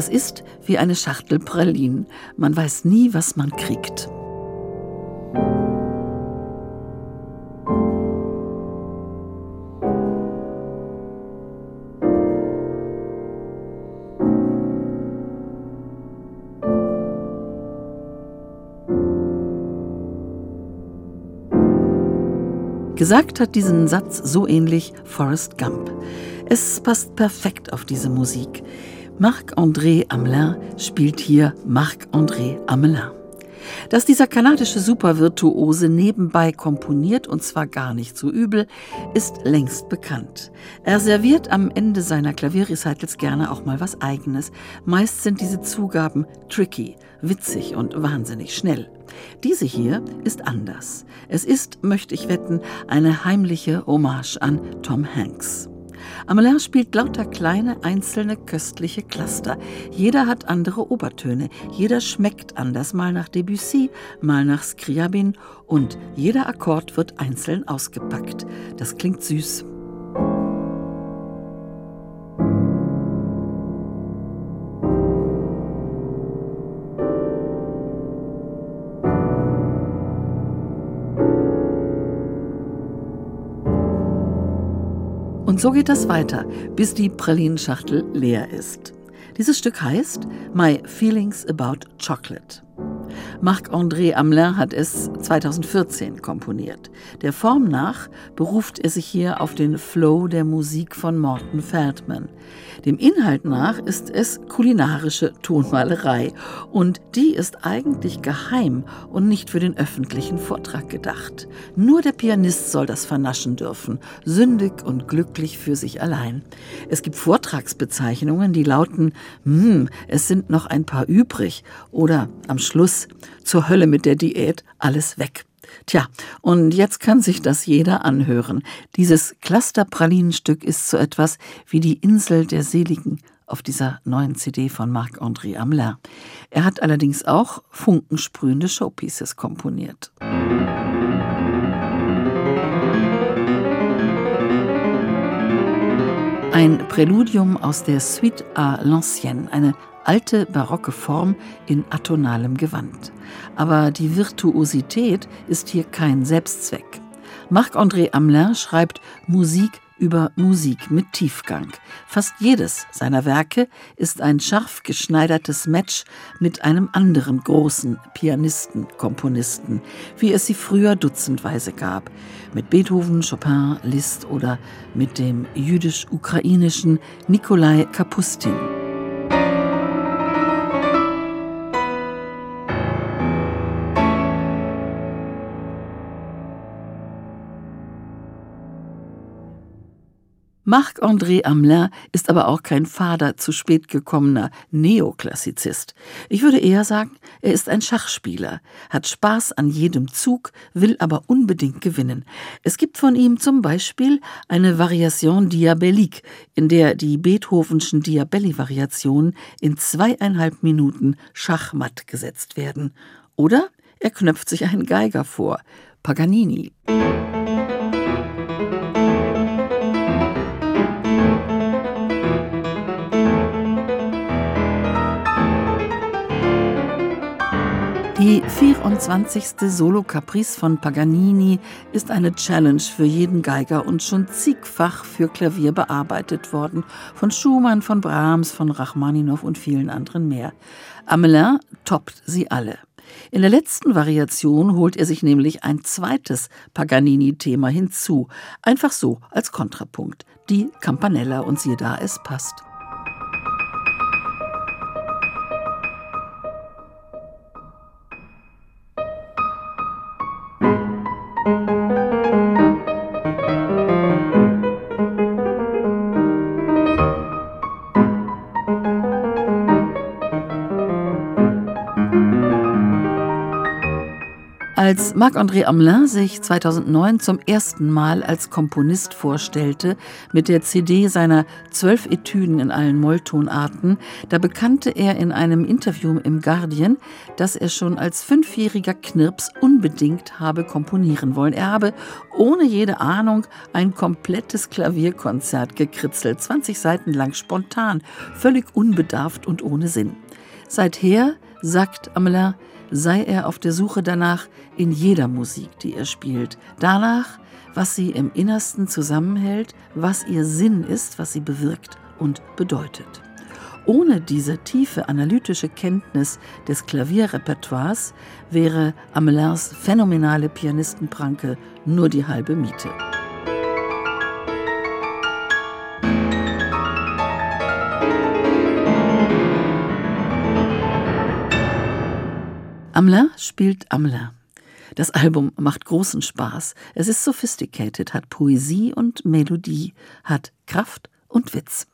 Das ist wie eine Schachtel Pralinen. Man weiß nie, was man kriegt. Gesagt hat diesen Satz so ähnlich Forrest Gump. Es passt perfekt auf diese Musik. Marc-André Amelin spielt hier Marc-André Amelin. Dass dieser kanadische Supervirtuose nebenbei komponiert, und zwar gar nicht so übel, ist längst bekannt. Er serviert am Ende seiner Klavierrecitals gerne auch mal was Eigenes. Meist sind diese Zugaben tricky, witzig und wahnsinnig schnell. Diese hier ist anders. Es ist, möchte ich wetten, eine heimliche Hommage an Tom Hanks. Amelin spielt lauter kleine, einzelne, köstliche Cluster. Jeder hat andere Obertöne, jeder schmeckt anders, mal nach Debussy, mal nach Scriabin und jeder Akkord wird einzeln ausgepackt. Das klingt süß. Und so geht das weiter, bis die Pralinenschachtel leer ist. Dieses Stück heißt My Feelings About Chocolate. Marc-André Amelin hat es 2014 komponiert. Der Form nach beruft er sich hier auf den Flow der Musik von Morton Feldman. Dem Inhalt nach ist es kulinarische Tonmalerei und die ist eigentlich geheim und nicht für den öffentlichen Vortrag gedacht. Nur der Pianist soll das vernaschen dürfen, sündig und glücklich für sich allein. Es gibt Vortragsbezeichnungen, die lauten, hm, es sind noch ein paar übrig oder am Schluss zur Hölle mit der Diät, alles weg. Tja, und jetzt kann sich das jeder anhören. Dieses Clusterpralinenstück ist so etwas wie die Insel der Seligen auf dieser neuen CD von Marc-André Amelin. Er hat allerdings auch funkensprühende Showpieces komponiert. Ein Präludium aus der Suite à l'Ancienne, eine alte barocke Form in atonalem Gewand. Aber die Virtuosität ist hier kein Selbstzweck. Marc-André Amelin schreibt Musik über Musik mit Tiefgang. Fast jedes seiner Werke ist ein scharf geschneidertes Match mit einem anderen großen Pianisten, Komponisten, wie es sie früher dutzendweise gab, mit Beethoven, Chopin, Liszt oder mit dem jüdisch-ukrainischen Nikolai Kapustin. Marc-André Amelin ist aber auch kein fader, zu spät gekommener Neoklassizist. Ich würde eher sagen, er ist ein Schachspieler, hat Spaß an jedem Zug, will aber unbedingt gewinnen. Es gibt von ihm zum Beispiel eine Variation Diabellique, in der die Beethovenschen Diabelli-Variationen in zweieinhalb Minuten schachmatt gesetzt werden. Oder er knöpft sich einen Geiger vor, Paganini. Die 24. Solo-Caprice von Paganini ist eine Challenge für jeden Geiger und schon zigfach für Klavier bearbeitet worden. Von Schumann, von Brahms, von Rachmaninow und vielen anderen mehr. Amelin toppt sie alle. In der letzten Variation holt er sich nämlich ein zweites Paganini-Thema hinzu. Einfach so als Kontrapunkt. Die Campanella und siehe da, es passt. Als Marc-André Amelin sich 2009 zum ersten Mal als Komponist vorstellte, mit der CD seiner zwölf Etüden in allen Molltonarten, da bekannte er in einem Interview im Guardian, dass er schon als fünfjähriger Knirps unbedingt habe komponieren wollen. Er habe ohne jede Ahnung ein komplettes Klavierkonzert gekritzelt, 20 Seiten lang spontan, völlig unbedarft und ohne Sinn. Seither, sagt Amelin, sei er auf der Suche danach in jeder Musik, die er spielt, danach, was sie im Innersten zusammenhält, was ihr Sinn ist, was sie bewirkt und bedeutet. Ohne diese tiefe analytische Kenntnis des Klavierrepertoires wäre Amelins phänomenale Pianistenpranke nur die halbe Miete. Amelin spielt Amelin. Das Album macht großen Spaß. Es ist sophisticated, hat Poesie und Melodie, hat Kraft und Witz.